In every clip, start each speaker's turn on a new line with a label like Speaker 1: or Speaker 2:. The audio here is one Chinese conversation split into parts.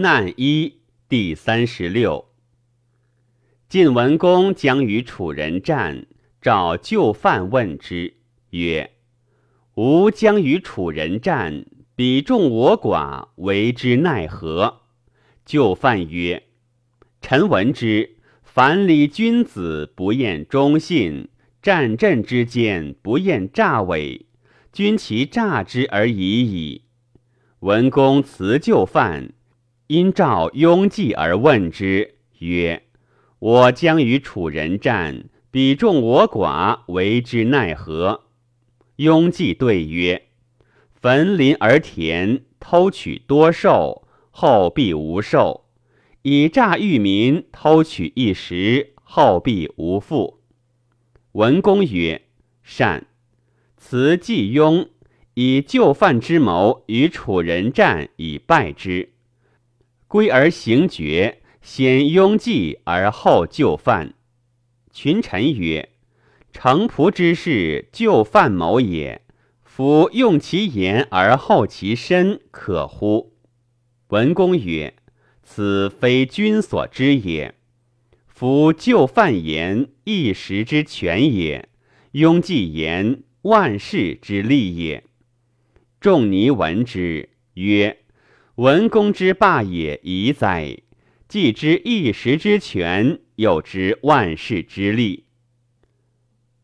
Speaker 1: 难一第三十六。晋文公将与楚人战，召就范问之，曰：“吾将与楚人战，彼众我寡，为之奈何？”就范曰：“臣闻之，凡礼君子不厌忠信，战阵之间不厌诈伪，君其诈之而已矣。”文公辞旧范。因召雍季而问之，曰：“我将与楚人战，彼众我寡，为之奈何？”雍季对曰：“焚林而田，偷取多兽，后必无兽；以诈欲民，偷取一时，后必无富。”文公曰：“善。”辞季雍，以就范之谋与楚人战，以败之。归而行决，先拥计而后就范。群臣曰：“城仆之事，就范谋也。夫用其言而后其身，可乎？”文公曰：“此非君所知也。夫就范言，一时之权也；拥计言，万世之利也。”仲尼闻之，曰。文公之霸也宜哉！既知一时之权，又知万世之利。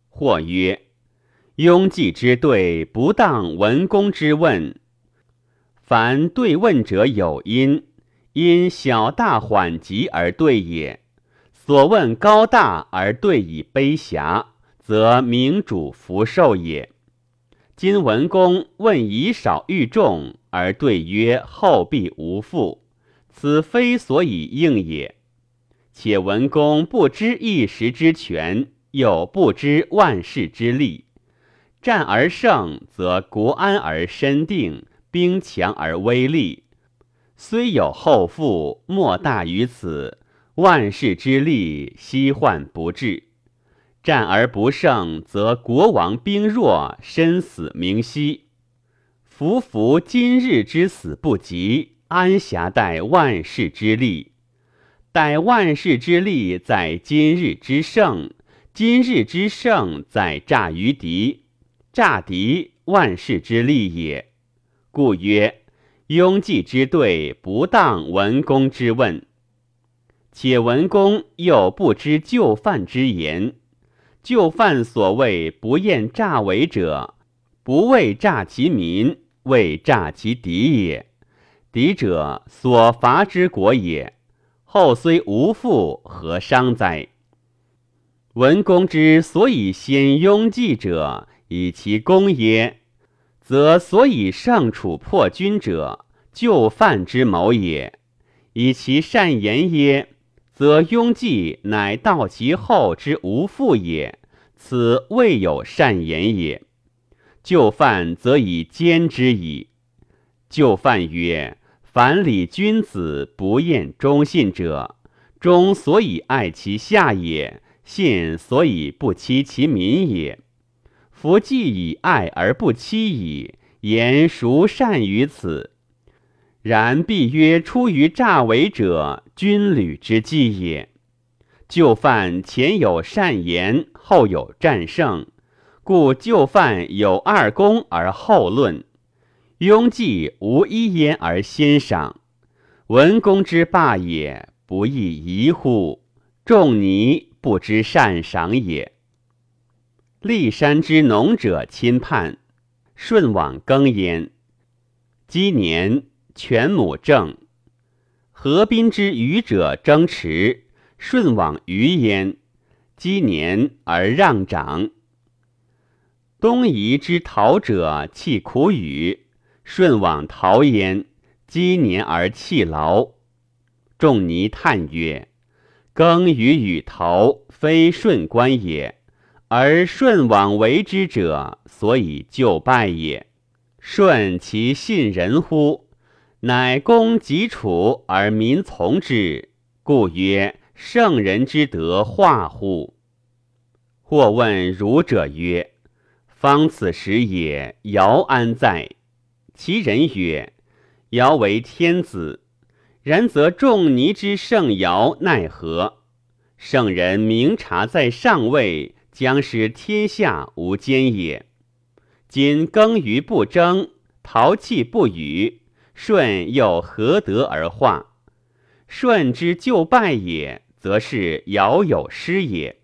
Speaker 1: 或曰：庸计之对，不当文公之问。凡对问者有因，因小大缓急而对也。所问高大而对以卑狭，则明主福寿也。今文公问以少喻众。而对曰：“后必无父，此非所以应也。且文公不知一时之权，又不知万世之利。战而胜，则国安而身定，兵强而威力。虽有后父，莫大于此。万世之利，悉患不至。战而不胜，则国王兵弱，身死名息。”夫夫今日之死不及，安暇待万世之利？待万世之利，在今日之胜；今日之胜，在诈于敌。诈敌，万世之利也。故曰：庸计之对，不当文公之问。且文公又不知就范之言。就犯所谓不厌诈伪者，不为诈其民。为诈其敌也，敌者所伐之国也。后虽无复，何伤哉？文公之所以先拥计者，以其功耶？则所以胜楚破军者，就范之谋也。以其善言耶？则庸计乃道其后之无父也。此未有善言也。就范则以奸之矣。就范曰：“凡礼君子不厌忠信者，忠所以爱其下也，信所以不欺其民也。夫既以爱而不欺矣，言孰善于此？然必曰出于诈伪者，军旅之计也。就范前有善言，后有战胜。”故就范有二公而后论，庸计无一焉而先赏。文公之霸也，不亦宜乎？仲尼不知善赏也。骊山之农者亲叛，舜往耕焉。积年，犬母正。河滨之渔者争池，舜往渔焉。积年而让长。东夷之陶者弃苦语，舜往陶焉，积年而弃劳。仲尼叹曰：“耕于与陶，非舜官也，而舜往为之者，所以就败也。舜其信人乎？乃公及楚而民从之，故曰圣人之德化乎？”或问儒者曰。方此时也，尧安在？其人曰：尧为天子，然则仲尼之圣尧奈何？圣人明察在上位，将使天下无奸也。今耕于不争，陶器不语，舜又何德而化？舜之就败也，则是尧有失也。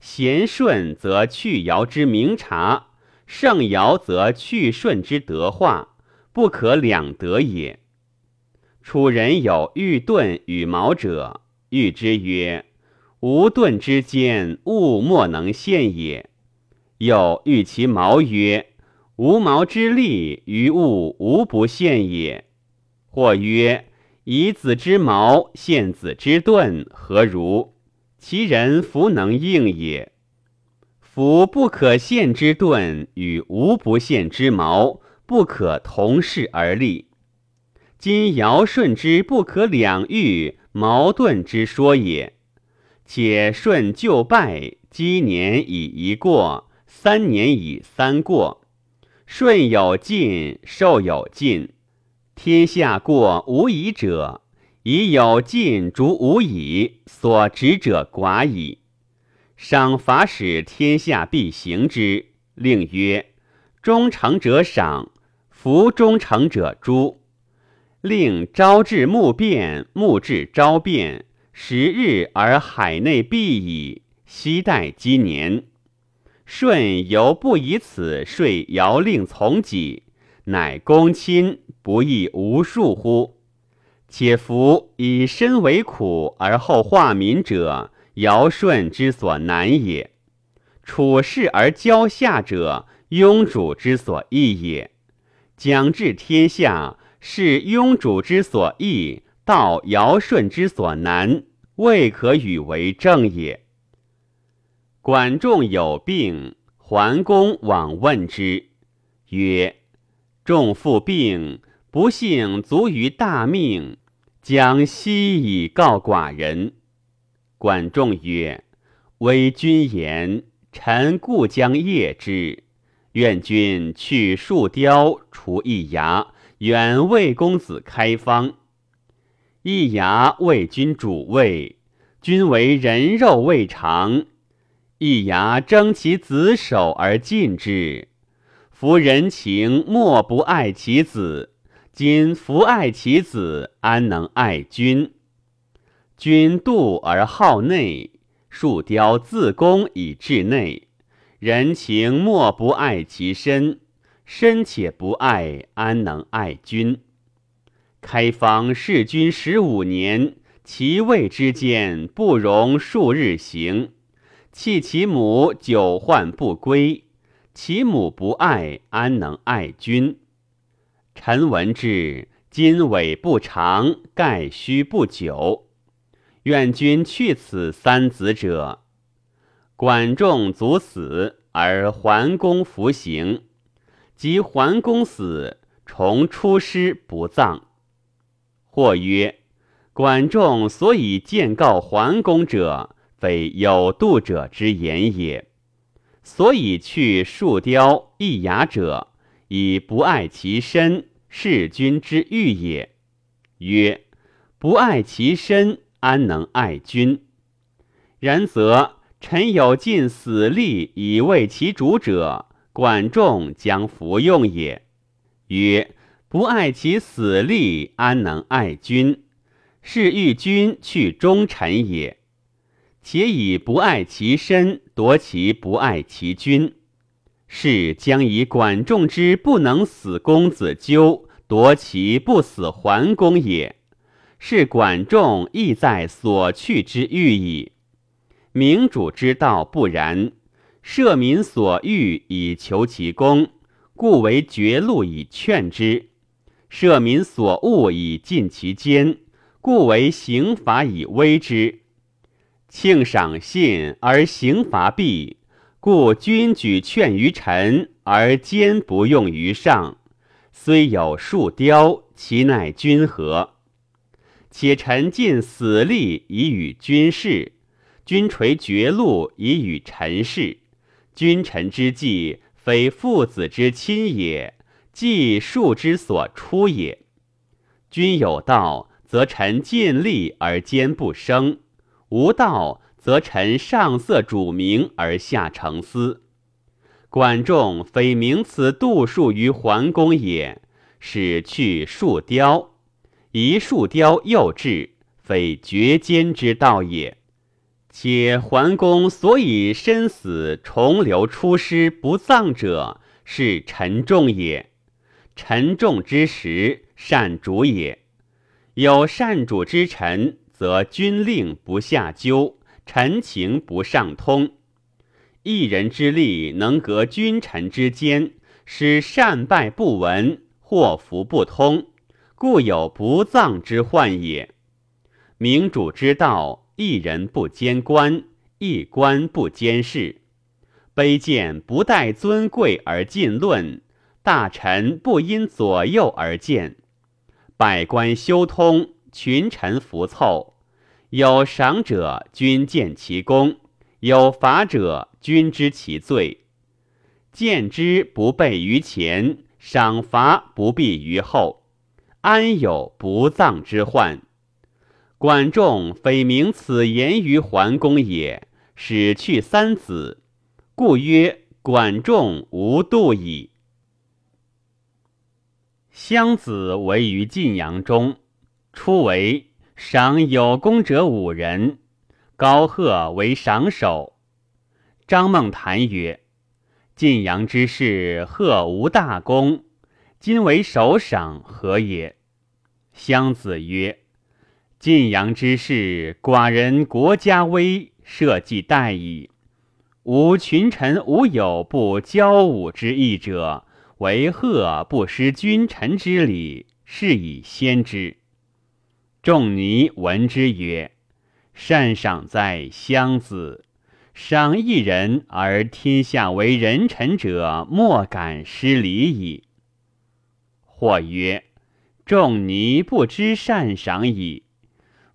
Speaker 1: 贤舜则去尧之明察，圣尧则去舜之德化，不可两得也。楚人有欲盾与矛者，欲之曰：“吾盾之间，物莫能陷也。”又欲其矛曰：“无毛之利，于物无不陷也。”或曰：“以子之矛陷子之盾，何如？其人弗能应也。夫不可陷之盾与无不陷之矛，不可同世而立。”今尧舜之不可两喻，矛盾之说也。且舜就败，积年以一过，三年以三过。顺有尽，寿有尽。天下过无已者，以有尽逐无已，所执者寡矣。赏罚使天下必行之，令曰：忠诚者赏，服忠诚者诛。令朝至暮变，暮至朝变，十日而海内必矣。夕待积年，舜犹不以此说尧令从己，乃公亲不亦无数乎？且夫以身为苦而后化民者，尧舜之所难也；处世而交下者，庸主之所易也。将治天下。是庸主之所易，道尧舜之所难，未可与为正也。管仲有病，桓公往问之，曰：“仲父病，不幸卒于大命，将息以告寡人。”管仲曰：“微君言，臣故将业之。愿君去树雕，除一牙。”远魏公子开方，一牙为君主位，君为人肉未尝，一牙争其子手而尽之。夫人情莫不爱其子，今弗爱其子，安能爱君？君妒而好内，树雕自宫以治内，人情莫不爱其身。身且不爱，安能爱君？开方弑君十五年，其位之间不容数日行。弃其母久患不归，其母不爱，安能爱君？臣闻之，今尾不长，盖须不久。愿君去此三子者。管仲卒死，而桓公服刑。及桓公死，重出师不葬。或曰：管仲所以见告桓公者，非有度者之言也；所以去树雕易牙者，以不爱其身，弑君之欲也。曰：不爱其身，安能爱君？然则臣有尽死力以为其主者。管仲将服用也。曰：不爱其死力，安能爱君？是欲君去忠臣也。且以不爱其身，夺其不爱其君，是将以管仲之不能死公子纠，夺其不死桓公也。是管仲亦在所去之欲矣。明主之道不然。赦民所欲以求其功，故为绝路以劝之；赦民所恶以尽其奸，故为刑罚以威之。庆赏信而刑罚弊，故君举劝于臣而奸不用于上。虽有树雕，其奈君何？且臣尽死力以与君事，君垂绝路以与臣事。君臣之计，非父子之亲也，即庶之所出也。君有道，则臣尽力而坚不生；无道，则臣上色主名而下成思。管仲非名此度数于桓公也，使去树雕，一树雕又至，非绝奸之道也。且桓公所以身死重流出师不葬者，是臣重也。臣重之时，善主也。有善主之臣，则军令不下究，臣情不上通。一人之力能隔君臣之间，使善败不闻，祸福不通，故有不葬之患也。明主之道，一人不兼官，一官不兼事。卑贱不待尊贵而进论，大臣不因左右而见。百官修通，群臣服凑。有赏者，君见其功。有罚者，君知其罪；见之不备于前，赏罚不避于后，安有不葬之患？管仲非明此言于桓公也，使去三子，故曰管仲无度矣。襄子为于晋阳中，初为赏有功者五人。高贺为赏首。张孟谈曰：“晋阳之事，贺无大功，今为首赏，何也？”襄子曰：“晋阳之事，寡人国家危，社稷殆矣。吾群臣无有不交武之意者，为贺不失君臣之礼，是以先之。”仲尼闻之曰。善赏哉，襄子！赏一人而天下为人臣者，莫敢失礼矣。或曰：仲尼不知善赏矣。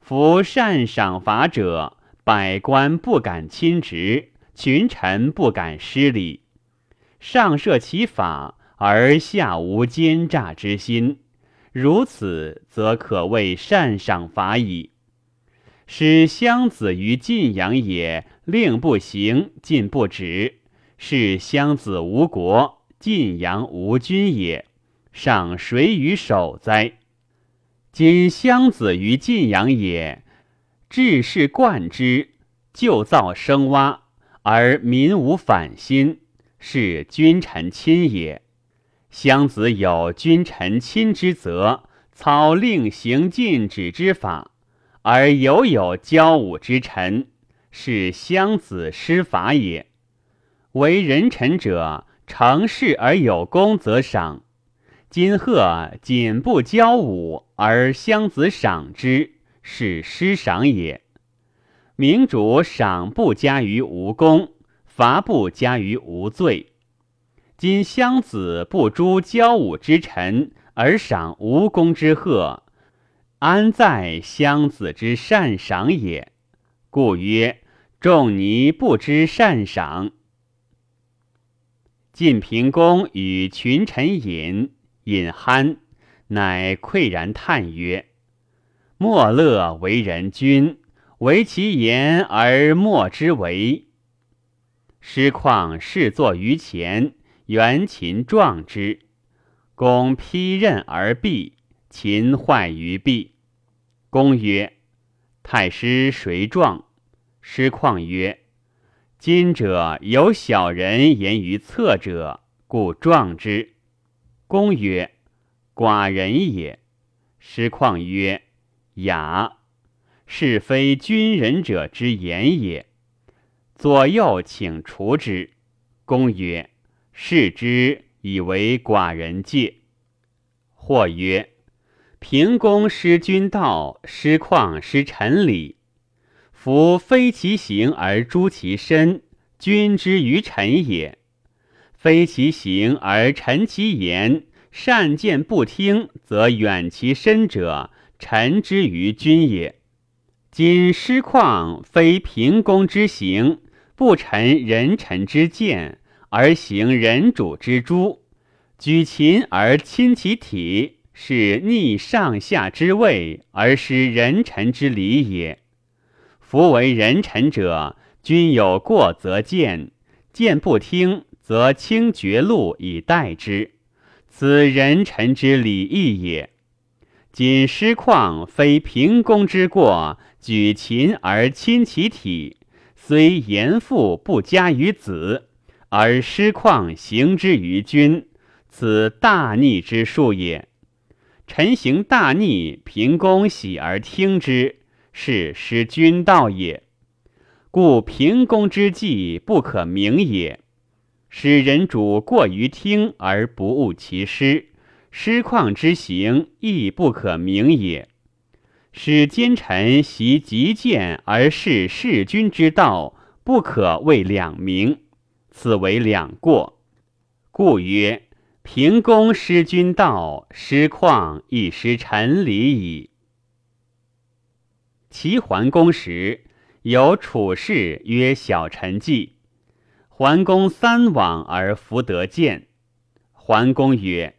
Speaker 1: 夫善赏罚者，百官不敢亲职，群臣不敢失礼。上设其法，而下无奸诈之心，如此，则可谓善赏罚矣。使襄子于晋阳也，令不行，进不止，是襄子无国，晋阳无君也。赏谁于守哉？今襄子于晋阳也，治世贯之，旧造生蛙，而民无反心，是君臣亲也。襄子有君臣亲之责，操令行禁止之法。而犹有交武之臣，是襄子失法也。为人臣者，成事而有功则赏。今贺仅不交武，而襄子赏之，是失赏也。明主赏不加于无功，罚不加于无罪。今襄子不诛交武之臣，而赏无功之贺。安在襄子之善赏也？故曰仲尼不知善赏。晋平公与群臣饮，饮酣，乃喟然叹曰：“莫乐为人君，为其言而莫之为。师况事作于前，元秦壮之，公披刃而避，秦坏于壁。”公曰：“太师谁壮？”师况曰：“今者有小人言于侧者，故壮之。”公曰：“寡人也。”师况曰：“雅，是非君人者之言也。”左右请除之。公曰：“视之以为寡人戒。”或曰。平公失君道，失况失臣礼。夫非其行而诛其身，君之于臣也；非其行而臣其言，善谏不听，则远其身者，臣之于君也。今失况非平公之行，不臣人臣之见，而行人主之诛，举秦而亲其体。是逆上下之位而失人臣之礼也。夫为人臣者，君有过则谏，谏不听则轻绝路以待之，此人臣之礼义也。今师旷非平公之过，举秦而亲其体，虽严父不加于子，而师旷行之于君，此大逆之术也。臣行大逆，平公喜而听之，是失君道也。故平公之计不可名也。使人主过于听而不悟其师，师旷之行亦不可名也。使奸臣习极谏而事弑君之道，不可谓两明，此为两过。故曰。平公失君道，失况亦失臣礼矣。齐桓公时，有楚士曰小臣计。桓公三往而弗得见。桓公曰：“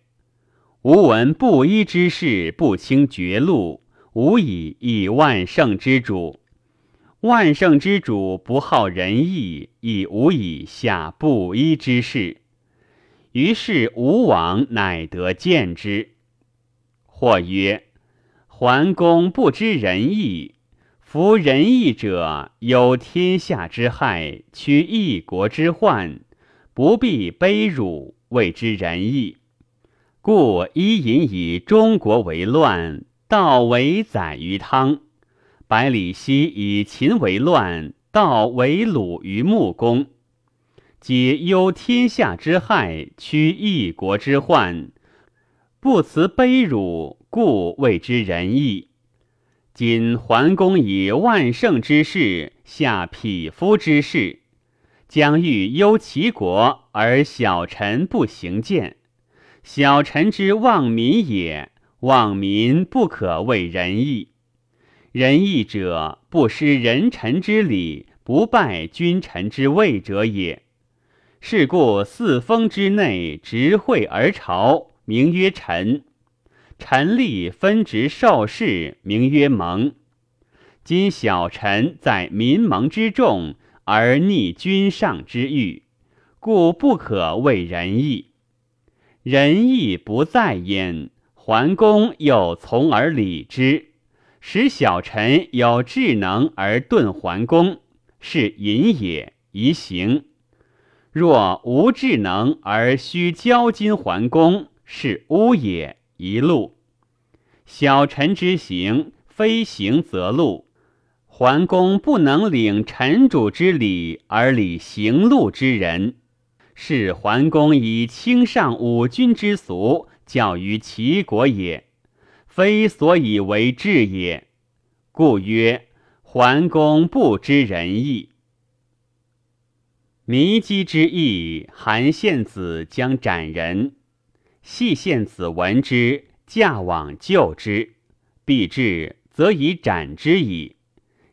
Speaker 1: 吾闻布衣之士不轻绝路，吾以以万圣之主。万圣之主不好仁义，以无以下布衣之士。”于是吴王乃得见之。或曰：“桓公不知仁义。夫仁义者，有天下之害，屈一国之患，不必卑辱，谓之仁义。故伊尹以中国为乱，道为宰于汤；百里奚以秦为乱，道为鲁于穆公。”皆忧天下之害，屈一国之患，不辞卑辱，故谓之仁义。今桓公以万圣之事下匹夫之事，将欲忧其国，而小臣不行谏，小臣之望民也。望民不可谓仁义。仁义者，不失人臣之礼，不拜君臣之位者也。是故四封之内，执会而朝，名曰臣；臣立分职受事，名曰盟。今小臣在民盟之众，而逆君上之欲，故不可谓仁义。仁义不在焉，桓公又从而礼之，使小臣有智能而顿桓公，是隐也，宜行。若无智能而须交金桓公，是污也。一路小臣之行，非行则路。桓公不能领臣主之礼而礼行路之人，是桓公以轻上五君之俗教于齐国也，非所以为治也。故曰桓公不知仁义。弥姬之意，韩献子将斩人，系献子闻之，驾往救之，必至，则以斩之矣。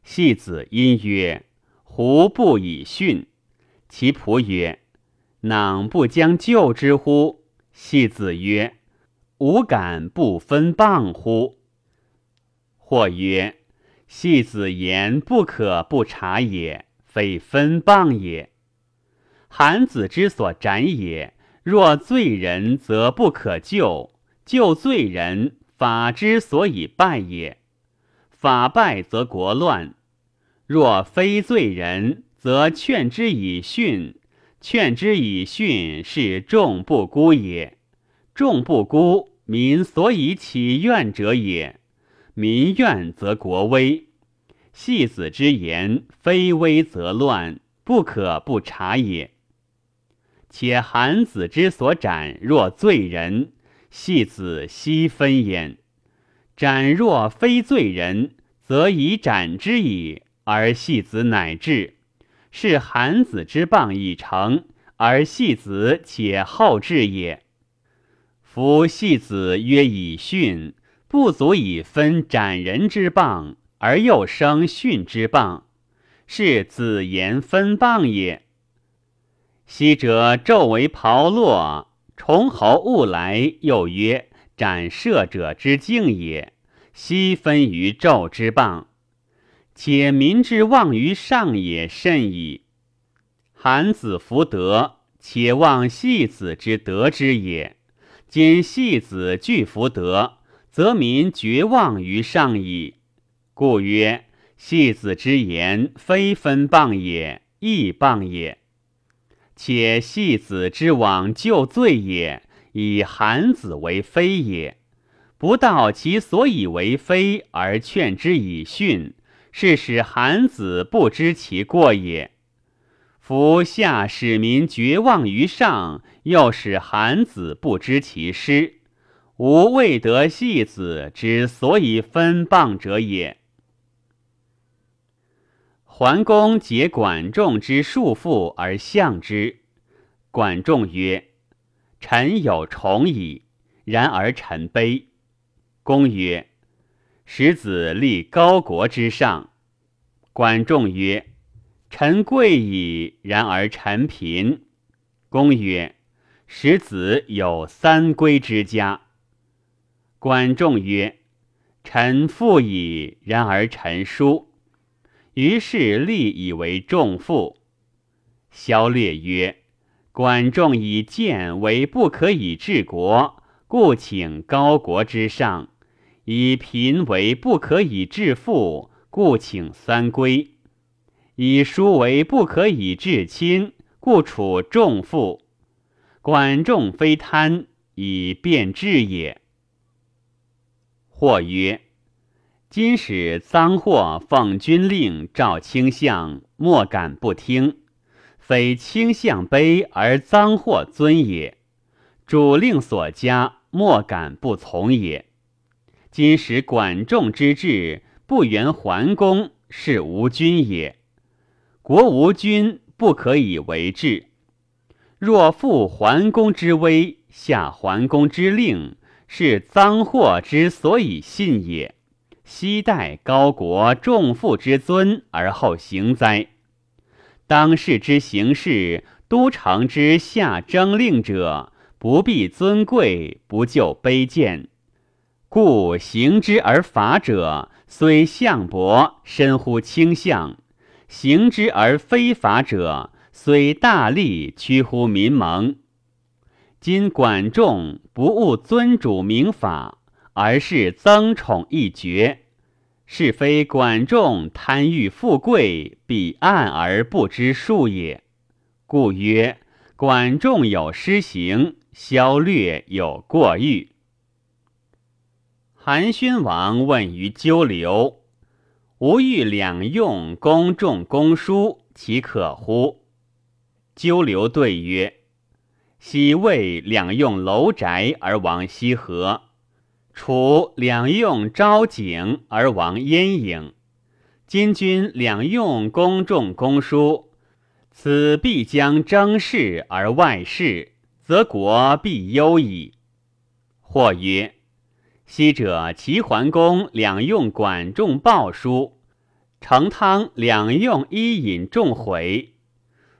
Speaker 1: 系子因曰：“胡不以训？”其仆曰：“囊不将救之乎？”系子曰：“吾敢不分谤乎？”或曰：“戏子言不可不察也，非分谤也。”韩子之所斩也，若罪人则不可救；救罪人，法之所以败也。法败则国乱。若非罪人，则劝之以训；劝之以训，是众不孤也。众不孤，民所以起怨者也。民怨则国危。戏子之言，非危则乱，不可不察也。且韩子之所斩，若罪人，戏子悉分焉；斩若非罪人，则以斩之矣，而戏子乃至。是韩子之谤已成，而戏子且后至也。夫戏子曰以训，不足以分斩人之棒，而又生训之棒，是子言分谤也。昔者纣为炮烙，崇侯勿来，又曰：“斩射者之敬也，悉分于纣之棒。且民之望于上也甚矣。韩子福德，且望戏子之德之也。今戏子具福德，则民绝望于上矣。故曰：戏子之言，非分谤也，亦谤也。且戏子之往就罪也，以韩子为非也。不道其所以为非，而劝之以训。是使韩子不知其过也。夫下使民绝望于上，又使韩子不知其失，吾未得戏子之所以分谤者也。桓公解管仲之束缚而相之。管仲曰：“臣有宠矣，然而臣卑。”公曰。使子立高国之上。管仲曰：“臣贵矣，然而臣贫。”公曰：“使子有三归之家。”管仲曰：“臣富矣，然而臣疏。”于是立以为仲父。萧略曰：“管仲以谏为不可以治国，故请高国之上。”以贫为不可以致富，故请三归；以疏为不可以致亲，故处重富。管仲非贪，以变质也。或曰：今使赃货奉军令，召卿相，莫敢不听。非卿相卑而赃货尊也，主令所加，莫敢不从也。今使管仲之志，不原桓公，是无君也。国无君，不可以为治。若复桓公之威，下桓公之令，是赃货之所以信也。昔待高国重父之尊而后行哉？当世之行事，都城之下征令者，不必尊贵，不就卑贱。故行之而法者，虽相伯，深乎倾相；行之而非法者，虽大利，屈乎民盟。今管仲不务尊主明法，而是增宠一爵，是非管仲贪欲富贵，彼暗而不知数也。故曰：管仲有失行，萧略有过誉。韩宣王问于鸠留：“吾欲两用公众公书，其可乎？”鸠留对曰：“昔魏两用楼宅而亡西河，楚两用昭景而亡燕郢。今君两用公众公书，此必将争事而外事，则国必忧矣。”或曰。昔者齐桓公两用管仲鲍书，成汤两用伊尹仲回。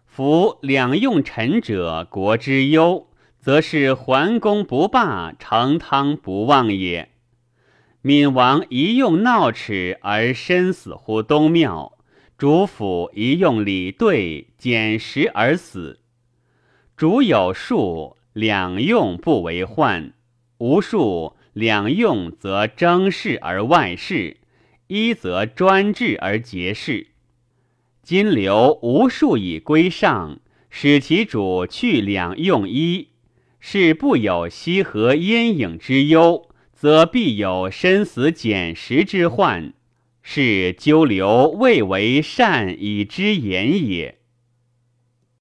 Speaker 1: 夫两用臣者，国之忧，则是桓公不霸，成汤不忘也。闵王一用闹齿而身死乎东庙，主府一用礼对捡食而死。主有数，两用不为患；无数。两用则争事而外事，一则专制而节事。今留无数以归上，使其主去两用一，是不有西河烟影之忧，则必有身死简食之患。是纠留未为善以之言也。